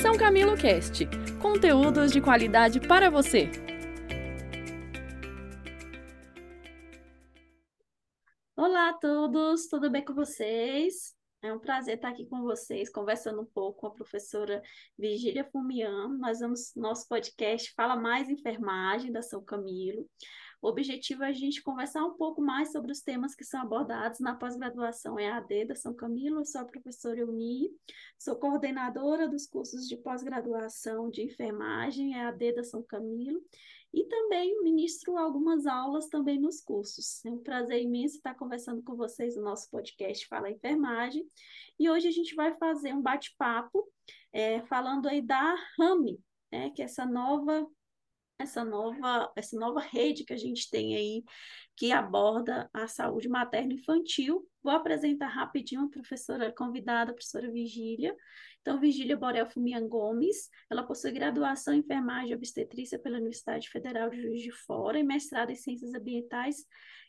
São Camilo Cast conteúdos de qualidade para você. Olá a todos, tudo bem com vocês? É um prazer estar aqui com vocês, conversando um pouco com a professora Vigília Fumian. Nós vamos, nosso podcast fala mais enfermagem da São Camilo. O objetivo é a gente conversar um pouco mais sobre os temas que são abordados na pós-graduação EAD da São Camilo. Eu sou a professora Euni, sou coordenadora dos cursos de pós-graduação de enfermagem EAD da São Camilo e também ministro algumas aulas também nos cursos. É um prazer imenso estar conversando com vocês no nosso podcast Fala Enfermagem. E hoje a gente vai fazer um bate-papo é, falando aí da RAMI, né, que é essa nova essa nova, essa nova rede que a gente tem aí, que aborda a saúde materna infantil. Vou apresentar rapidinho a professora convidada, a professora Vigília. Então, Vigília Borel Fumian Gomes, ela possui graduação em enfermagem e obstetrícia pela Universidade Federal de Juiz de Fora e mestrado em ciências ambientais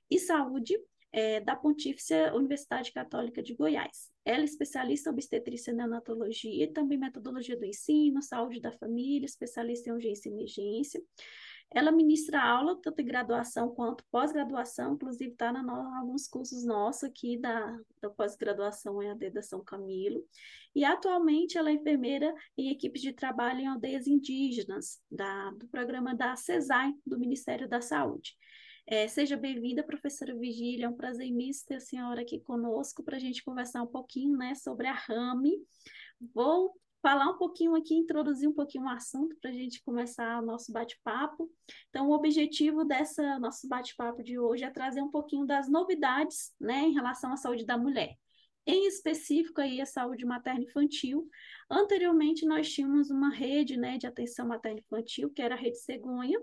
e saúde é, da Pontífice Universidade Católica de Goiás. Ela é especialista em obstetrícia e neonatologia e também metodologia do ensino, saúde da família, especialista em urgência e emergência. Ela ministra aula, tanto em graduação quanto pós-graduação, inclusive está em alguns cursos nossos aqui da, da pós-graduação em AD da São Camilo. E atualmente ela é enfermeira em equipes de trabalho em aldeias indígenas, da, do programa da CESAI, do Ministério da Saúde. É, seja bem-vinda, professora Vigília, é um prazer imenso ter a senhora aqui conosco para a gente conversar um pouquinho né, sobre a RAMI. Vou falar um pouquinho aqui, introduzir um pouquinho o assunto para a gente começar o nosso bate-papo. Então, o objetivo dessa nosso bate-papo de hoje é trazer um pouquinho das novidades né, em relação à saúde da mulher. Em específico, aí, a saúde materno-infantil. Anteriormente, nós tínhamos uma rede né, de atenção materno-infantil, que era a Rede Cegonha,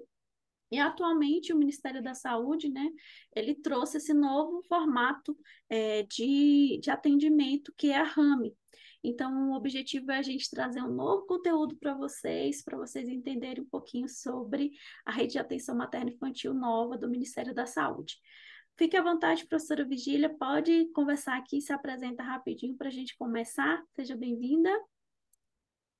e atualmente o Ministério da Saúde, né, ele trouxe esse novo formato é, de, de atendimento que é a RAMI. Então, o objetivo é a gente trazer um novo conteúdo para vocês, para vocês entenderem um pouquinho sobre a rede de atenção materna infantil nova do Ministério da Saúde. Fique à vontade, professora Vigília, pode conversar aqui, se apresenta rapidinho para a gente começar. Seja bem-vinda.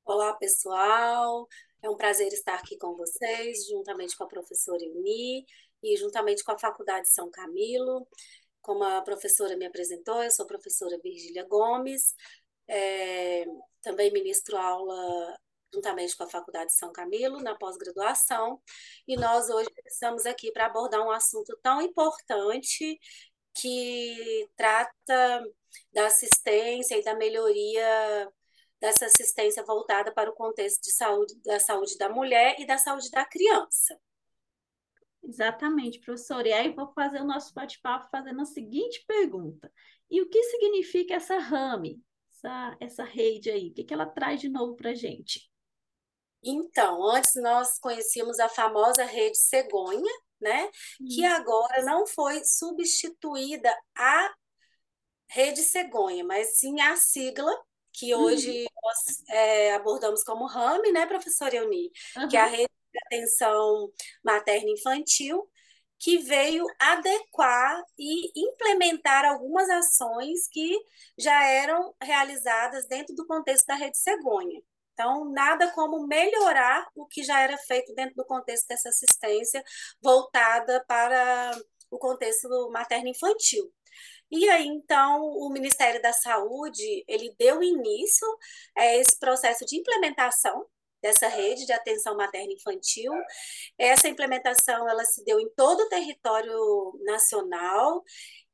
Olá, pessoal. É um prazer estar aqui com vocês, juntamente com a professora Euni e juntamente com a Faculdade São Camilo. Como a professora me apresentou, eu sou a professora Virgília Gomes, é, também ministro aula juntamente com a Faculdade São Camilo, na pós-graduação, e nós hoje estamos aqui para abordar um assunto tão importante que trata da assistência e da melhoria dessa assistência voltada para o contexto de saúde, da saúde da mulher e da saúde da criança. Exatamente, professor. E aí vou fazer o nosso bate-papo fazendo a seguinte pergunta. E o que significa essa RAMI, essa, essa rede aí? O que, que ela traz de novo para a gente? Então, antes nós conhecíamos a famosa rede cegonha, né? Hum. Que agora não foi substituída a rede cegonha, mas sim a sigla que hoje uhum. nós é, abordamos como RAMI, né, professora Euni? Uhum. Que é a Rede de Atenção Materna Infantil, que veio adequar e implementar algumas ações que já eram realizadas dentro do contexto da Rede Cegonha. Então, nada como melhorar o que já era feito dentro do contexto dessa assistência voltada para o contexto materno-infantil. E aí, então, o Ministério da Saúde, ele deu início a esse processo de implementação dessa rede de atenção materna infantil. Essa implementação ela se deu em todo o território nacional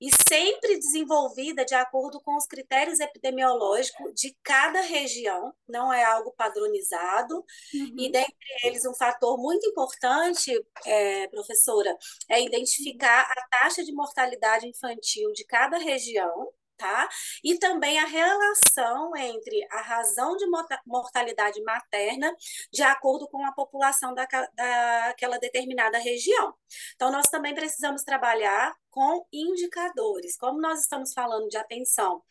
e sempre desenvolvida de acordo com os critérios epidemiológicos de cada região, não é algo padronizado. Uhum. E dentre eles, um fator muito importante, é, professora, é identificar a taxa de mortalidade infantil de cada região tá? E também a relação entre a razão de mortalidade materna de acordo com a população da, daquela determinada região. Então, nós também precisamos trabalhar com indicadores. Como nós estamos falando de atenção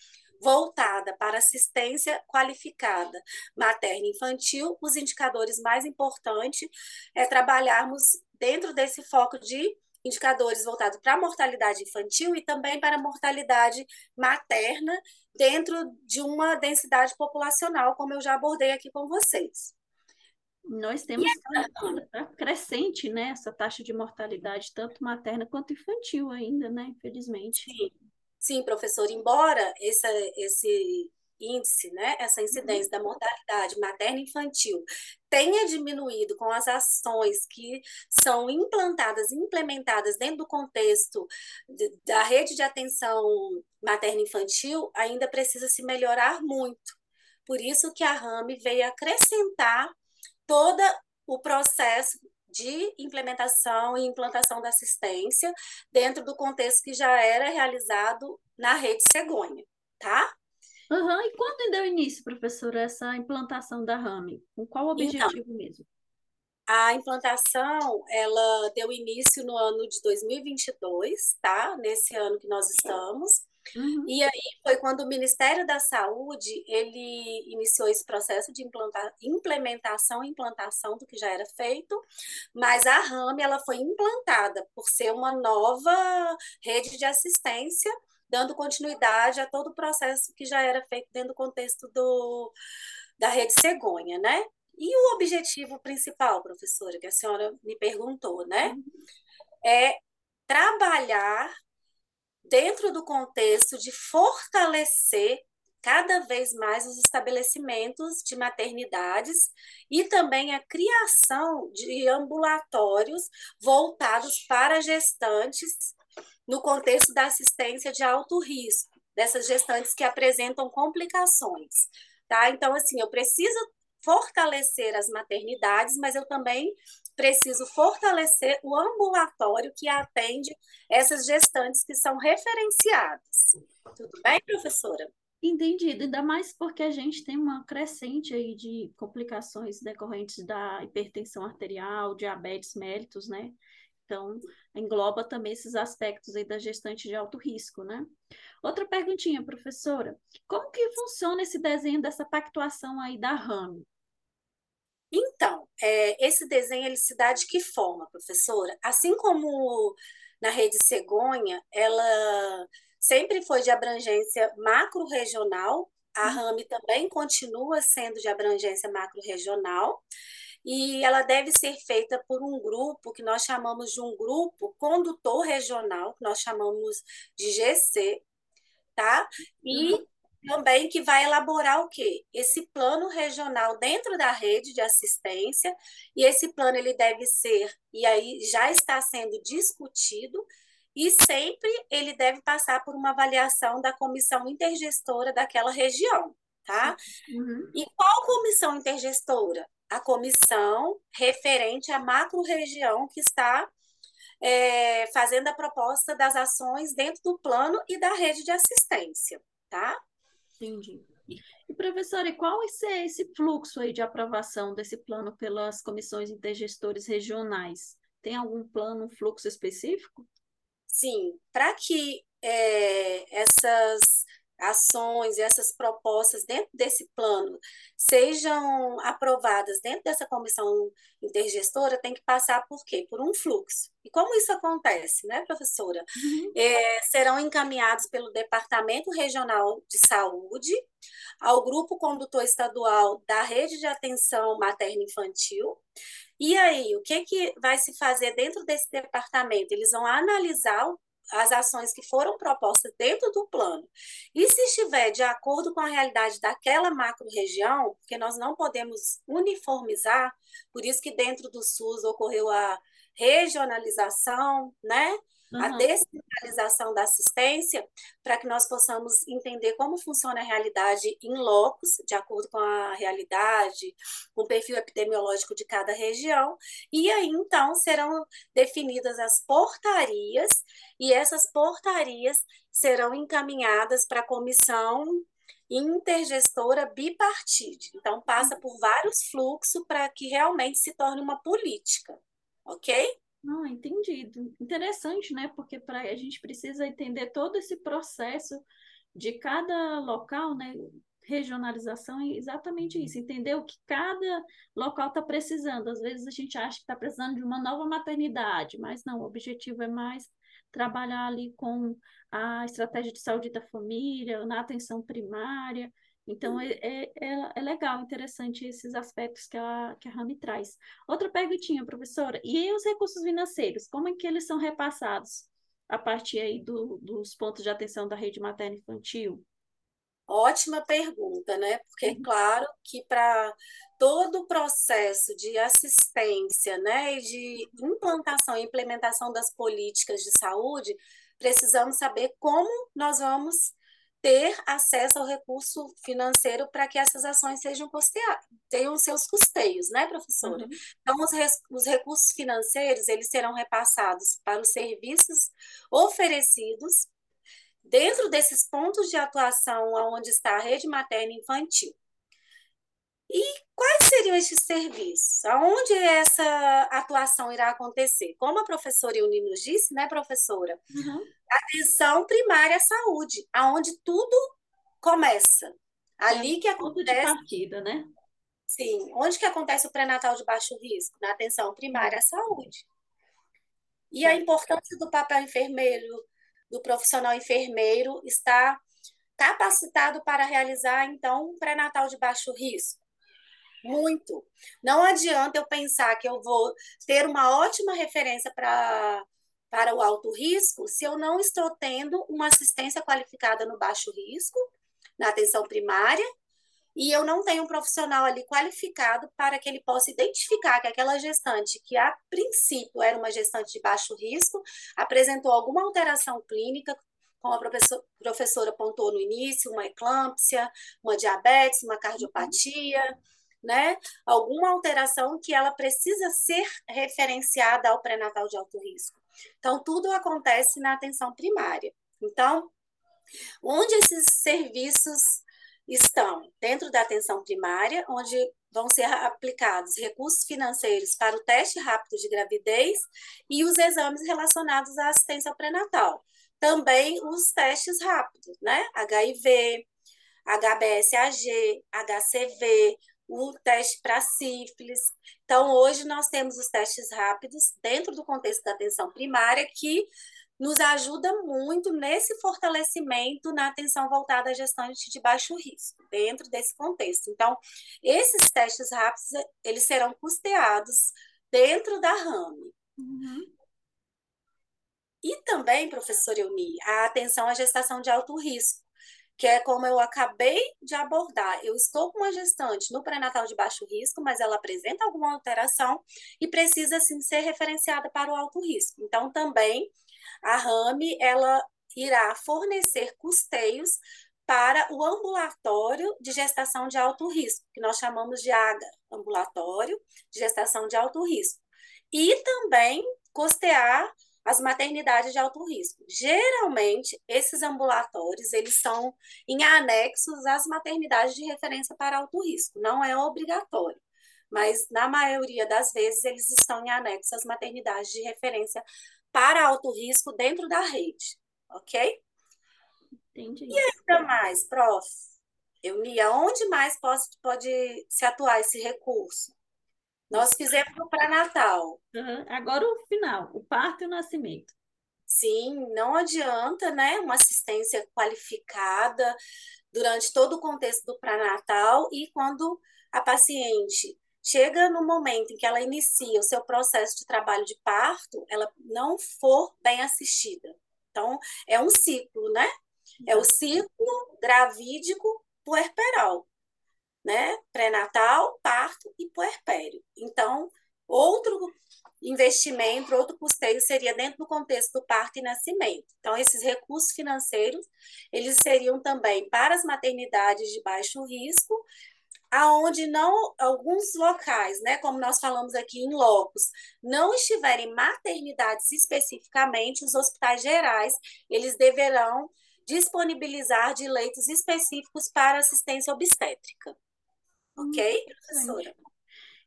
voltada para assistência qualificada materna e infantil, os indicadores mais importantes é trabalharmos dentro desse foco de indicadores voltados para a mortalidade infantil e também para a mortalidade materna dentro de uma densidade populacional, como eu já abordei aqui com vocês. Nós temos a... crescente, né, essa taxa de mortalidade, tanto materna quanto infantil ainda, né, infelizmente. Sim, Sim professor, embora esse, esse índice, né, essa incidência da mortalidade materna infantil tenha diminuído com as ações que são implantadas, implementadas dentro do contexto de, da rede de atenção materna infantil, ainda precisa se melhorar muito. Por isso que a RAME veio acrescentar todo o processo de implementação e implantação da assistência dentro do contexto que já era realizado na rede cegonha, tá? Uhum. E quando deu início, professora, essa implantação da RAME? Com qual então, objetivo então, mesmo? A implantação, ela deu início no ano de 2022, tá? Nesse ano que nós estamos. Uhum. E aí foi quando o Ministério da Saúde, ele iniciou esse processo de implementação e implantação do que já era feito, mas a RAME, ela foi implantada por ser uma nova rede de assistência dando continuidade a todo o processo que já era feito dentro do contexto do, da rede cegonha, né? E o objetivo principal, professora, que a senhora me perguntou, né? É trabalhar dentro do contexto de fortalecer cada vez mais os estabelecimentos de maternidades e também a criação de ambulatórios voltados para gestantes no contexto da assistência de alto risco, dessas gestantes que apresentam complicações, tá? Então, assim, eu preciso fortalecer as maternidades, mas eu também preciso fortalecer o ambulatório que atende essas gestantes que são referenciadas. Tudo bem, professora? Entendido, ainda mais porque a gente tem uma crescente aí de complicações decorrentes da hipertensão arterial, diabetes mellitus, né? Então, engloba também esses aspectos aí da gestante de alto risco, né? Outra perguntinha, professora. Como que funciona esse desenho dessa pactuação aí da RAM? Então, é, esse desenho ele se dá de que forma, professora? Assim como na rede cegonha, ela sempre foi de abrangência macro-regional, a uhum. RAM também continua sendo de abrangência macro-regional, e ela deve ser feita por um grupo que nós chamamos de um grupo condutor regional, que nós chamamos de GC, tá? E uhum. também que vai elaborar o quê? Esse plano regional dentro da rede de assistência, e esse plano ele deve ser, e aí já está sendo discutido, e sempre ele deve passar por uma avaliação da comissão intergestora daquela região, tá? Uhum. E qual comissão intergestora? A comissão referente à macro-região que está é, fazendo a proposta das ações dentro do plano e da rede de assistência, tá? Entendi. E, professora, e qual ser esse fluxo aí de aprovação desse plano pelas comissões intergestores regionais? Tem algum plano, um fluxo específico? Sim, para que é, essas ações e essas propostas dentro desse plano sejam aprovadas dentro dessa comissão intergestora, tem que passar por quê? Por um fluxo. E como isso acontece, né, professora? Uhum. É, serão encaminhados pelo Departamento Regional de Saúde ao Grupo Condutor Estadual da Rede de Atenção Materno-Infantil. E aí, o que, que vai se fazer dentro desse departamento? Eles vão analisar as ações que foram propostas dentro do plano. E se estiver de acordo com a realidade daquela macro-região, porque nós não podemos uniformizar, por isso que dentro do SUS ocorreu a regionalização, né? Uhum. a descentralização da assistência, para que nós possamos entender como funciona a realidade em locos, de acordo com a realidade, com o perfil epidemiológico de cada região, e aí então serão definidas as portarias, e essas portarias serão encaminhadas para a comissão intergestora bipartite. Então, passa por vários fluxos para que realmente se torne uma política, ok? Ah, entendido. Interessante, né? Porque pra, a gente precisa entender todo esse processo de cada local, né? regionalização é exatamente isso, entender o que cada local está precisando. Às vezes a gente acha que está precisando de uma nova maternidade, mas não, o objetivo é mais trabalhar ali com a estratégia de saúde da família, na atenção primária. Então, é, é, é, é legal, interessante esses aspectos que a, que a Rami traz. Outra perguntinha, professora, e os recursos financeiros, como é que eles são repassados a partir aí do, dos pontos de atenção da rede materna infantil? Ótima pergunta, né? Porque é uhum. claro que para todo o processo de assistência, né, e de implantação e implementação das políticas de saúde, precisamos saber como nós vamos ter acesso ao recurso financeiro para que essas ações sejam custeadas, tenham seus custeios, né, professora? Uhum. Então, os, os recursos financeiros, eles serão repassados para os serviços oferecidos dentro desses pontos de atuação onde está a rede materna infantil. E quais seriam estes serviços? Aonde essa atuação irá acontecer? Como a professora Euni nos disse, né, professora? Uhum. Atenção primária à saúde, aonde tudo começa. Ali é, que acontece. de partida, né? Sim. Onde que acontece o pré-natal de baixo risco? Na atenção primária à saúde. E a importância do papel enfermeiro do profissional enfermeiro está capacitado para realizar, então, um pré-natal de baixo risco? Muito. Não adianta eu pensar que eu vou ter uma ótima referência para para o alto risco se eu não estou tendo uma assistência qualificada no baixo risco, na atenção primária, e eu não tenho um profissional ali qualificado para que ele possa identificar que aquela gestante, que a princípio era uma gestante de baixo risco, apresentou alguma alteração clínica, como a professora, professora apontou no início, uma eclâmpsia, uma diabetes, uma cardiopatia, né? Alguma alteração que ela precisa ser referenciada ao pré-natal de alto risco. Então, tudo acontece na atenção primária. Então, onde esses serviços estão dentro da atenção primária, onde vão ser aplicados recursos financeiros para o teste rápido de gravidez e os exames relacionados à assistência pré-natal. Também os testes rápidos, né? HIV, HBsAg, HCV, o teste para sífilis. Então, hoje nós temos os testes rápidos dentro do contexto da atenção primária que nos ajuda muito nesse fortalecimento na atenção voltada à gestante de baixo risco, dentro desse contexto. Então, esses testes rápidos, eles serão custeados dentro da RAME. Uhum. E também, professor Euni, a atenção à gestação de alto risco, que é como eu acabei de abordar. Eu estou com uma gestante no pré-natal de baixo risco, mas ela apresenta alguma alteração e precisa, sim, ser referenciada para o alto risco. Então, também a RAME ela irá fornecer custeios para o ambulatório de gestação de alto risco, que nós chamamos de AGA, ambulatório de gestação de alto risco. E também custear as maternidades de alto risco. Geralmente, esses ambulatórios, eles são em anexos às maternidades de referência para alto risco, não é obrigatório, mas na maioria das vezes eles estão em anexo às maternidades de referência para alto risco dentro da rede, ok? Entendi. E ainda mais, prof, Eunia, onde mais pode, pode se atuar esse recurso? Nós fizemos o pré-natal. Uhum. Agora o final, o parto e o nascimento. Sim, não adianta, né, uma assistência qualificada durante todo o contexto do pré-natal e quando a paciente chega no momento em que ela inicia o seu processo de trabalho de parto, ela não for bem assistida. Então, é um ciclo, né? É o ciclo gravídico puerperal, né? Pré-natal, parto e puerpério. Então, outro investimento, outro custeio seria dentro do contexto do parto e nascimento. Então, esses recursos financeiros, eles seriam também para as maternidades de baixo risco, aonde não alguns locais, né, como nós falamos aqui em locos, não estiverem maternidades especificamente, os hospitais gerais, eles deverão disponibilizar de leitos específicos para assistência obstétrica. OK, professora?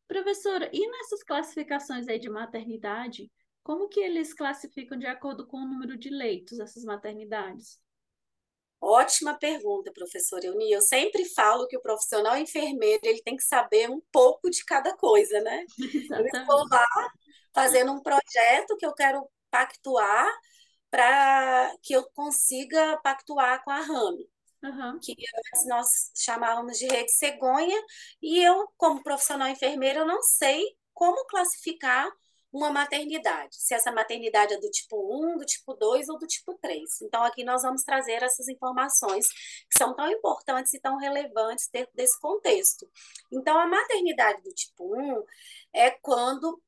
Professora, e nessas classificações aí de maternidade, como que eles classificam de acordo com o número de leitos essas maternidades? Ótima pergunta, professora Euni. Eu sempre falo que o profissional enfermeiro ele tem que saber um pouco de cada coisa, né? Exatamente. Eu estou lá fazendo um projeto que eu quero pactuar para que eu consiga pactuar com a Rami, Uhum. que antes nós chamávamos de rede cegonha, e eu, como profissional enfermeira, eu não sei como classificar uma maternidade, se essa maternidade é do tipo 1, do tipo 2 ou do tipo 3. Então, aqui nós vamos trazer essas informações que são tão importantes e tão relevantes dentro desse contexto. Então, a maternidade do tipo 1 é quando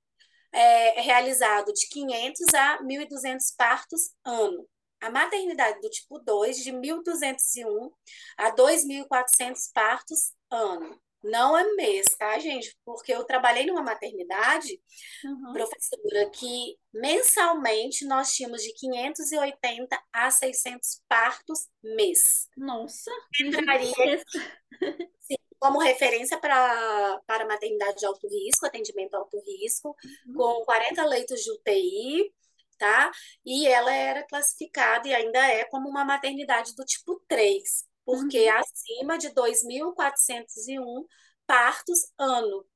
é realizado de 500 a 1.200 partos ano. A maternidade do tipo 2, de 1.201 a 2.400 partos ano. Não é mês, tá, gente? Porque eu trabalhei numa maternidade, Uhum. professora, que mensalmente nós tínhamos de 580 a 600 partos mês. Nossa, Entraria sim, como referência para, para maternidade de alto risco, atendimento alto risco, Uhum. com 40 leitos de UTI, tá? E ela era classificada e ainda é como uma maternidade do tipo 3, porque Uhum. acima de 2.401 partos ano.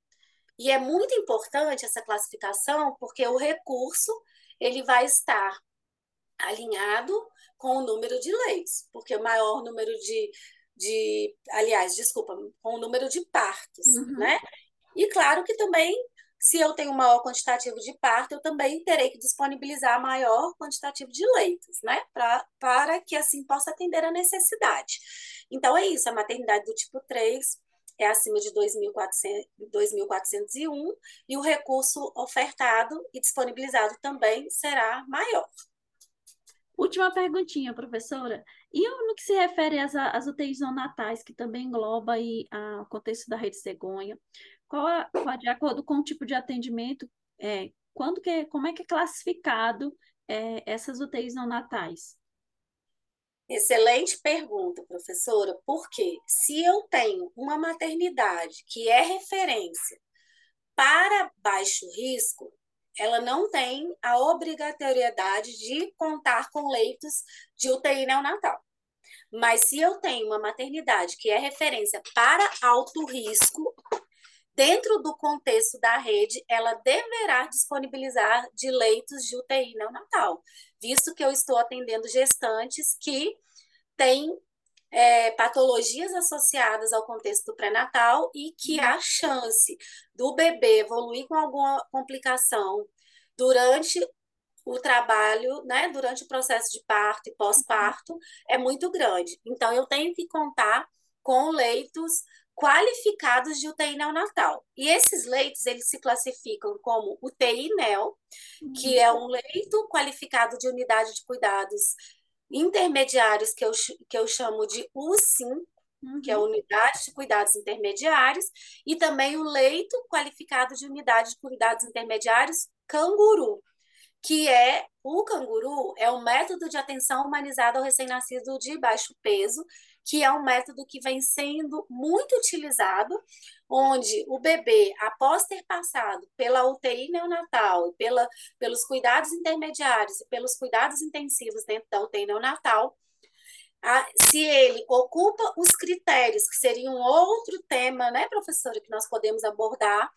E é muito importante essa classificação, porque o recurso ele vai estar alinhado com o número de leitos, porque o maior número de, de aliás, desculpa, com o número de partos, Uhum. né? E claro que também, se eu tenho maior quantitativo de parto, eu também terei que disponibilizar maior quantitativo de leitos, né? Pra, para que assim possa atender a necessidade. Então é isso, a maternidade do tipo 3 é acima de 2.400 2.401 e o recurso ofertado e disponibilizado também será maior. Última perguntinha, professora. E no que se refere às, às UTIs neonatais, que também engloba aí a, o contexto da rede cegonha, qual é, qual, de acordo com o tipo de atendimento, é, quando que, como é que é classificado é, essas UTIs neonatais? Excelente pergunta, professora, porque se eu tenho uma maternidade que é referência para baixo risco, ela não tem a obrigatoriedade de contar com leitos de UTI neonatal. Mas se eu tenho uma maternidade que é referência para alto risco, dentro do contexto da rede, ela deverá disponibilizar de leitos de UTI neonatal, visto que eu estou atendendo gestantes que têm é, patologias associadas ao contexto pré-natal e que a chance do bebê evoluir com alguma complicação durante o trabalho, né, durante o processo de parto e pós-parto, é muito grande. Então, eu tenho que contar com leitos qualificados de UTI neonatal. E esses leitos, eles se classificam como UTI NEO, que é um leito qualificado de unidade de cuidados intermediários, que eu, que eu chamo de USIM, Uhum. que é a unidade de cuidados intermediários, e também o leito qualificado de unidade de cuidados intermediários canguru, que é o canguru é um método de atenção humanizada ao recém-nascido de baixo peso, que é um método que vem sendo muito utilizado, onde o bebê, após ter passado pela UTI neonatal, pela, pelos cuidados intermediários e pelos cuidados intensivos dentro da UTI neonatal, a, se ele ocupa os critérios, que seria um outro tema, né, professora, que nós podemos abordar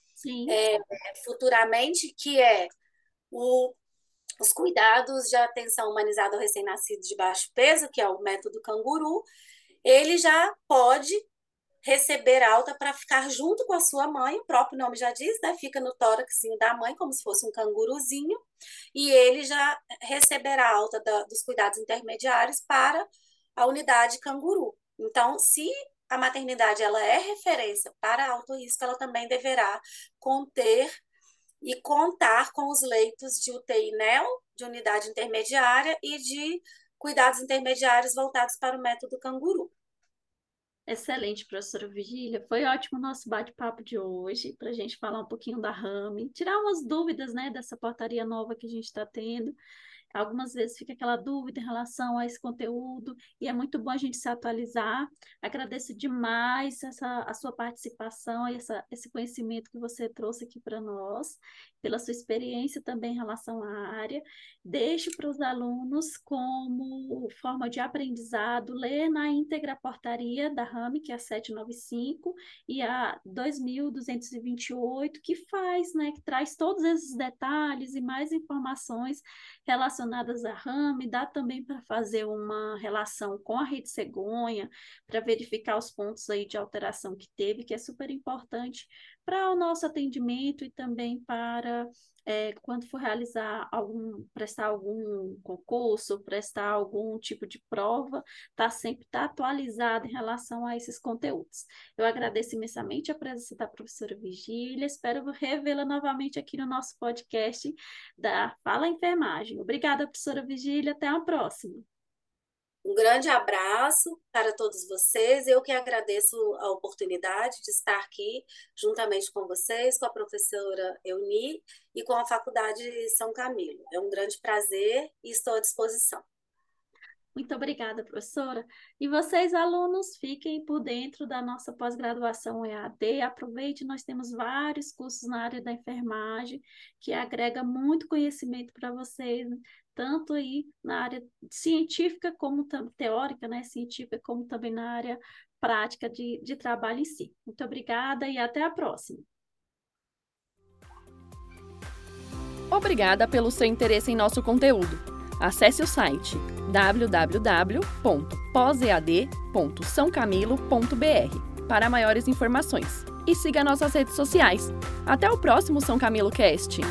é, futuramente, que é o, os cuidados de atenção humanizada ao recém-nascido de baixo peso, que é o método canguru, ele já pode receber alta para ficar junto com a sua mãe, o próprio nome já diz, né? Fica no tóraxinho da mãe, como se fosse um canguruzinho, e ele já receberá alta da, dos cuidados intermediários para a unidade canguru. Então, se a maternidade ela é referência para alto risco, ela também deverá conter e contar com os leitos de UTI NEO, de unidade intermediária, e de cuidados intermediários voltados para o método canguru. Excelente, professora Vigília. Foi ótimo o nosso bate-papo de hoje, para a gente falar um pouquinho da RAME, tirar umas dúvidas né, dessa portaria nova que a gente está tendo. Algumas vezes fica aquela dúvida em relação a esse conteúdo e é muito bom a gente se atualizar. Agradeço demais essa, a sua participação e essa, esse conhecimento que você trouxe aqui para nós, pela sua experiência também em relação à área. Deixo para os alunos como forma de aprendizado ler na íntegra a portaria da RAM, que é a 795, e a 2228, que faz, né, que traz todos esses detalhes e mais informações relacionadas à RAM, dá também para fazer uma relação com a rede cegonha, para verificar os pontos aí de alteração que teve, que é super importante para o nosso atendimento e também para é, quando for realizar algum, prestar algum concurso, prestar algum tipo de prova, tá sempre tá atualizado em relação a esses conteúdos. Eu agradeço imensamente a presença da professora Vigília, espero revê-la novamente aqui no nosso podcast da Fala Enfermagem. Obrigada, professora Vigília, até a próxima. Um grande abraço para todos vocês. Eu que agradeço a oportunidade de estar aqui juntamente com vocês, com a professora Euni e com a Faculdade São Camilo. É um grande prazer e estou à disposição. Muito obrigada, professora. E vocês, alunos, fiquem por dentro da nossa pós-graduação EAD. Aproveite, nós temos vários cursos na área da enfermagem que agrega muito conhecimento para vocês, tanto aí na área científica como teórica, né, científica, como também na área prática de, de trabalho em si. Muito obrigada e até a próxima. Obrigada pelo seu interesse em nosso conteúdo. Acesse o site www.posead.sãocamilo.br para maiores informações e siga nossas redes sociais. Até o próximo São Camilo Cast!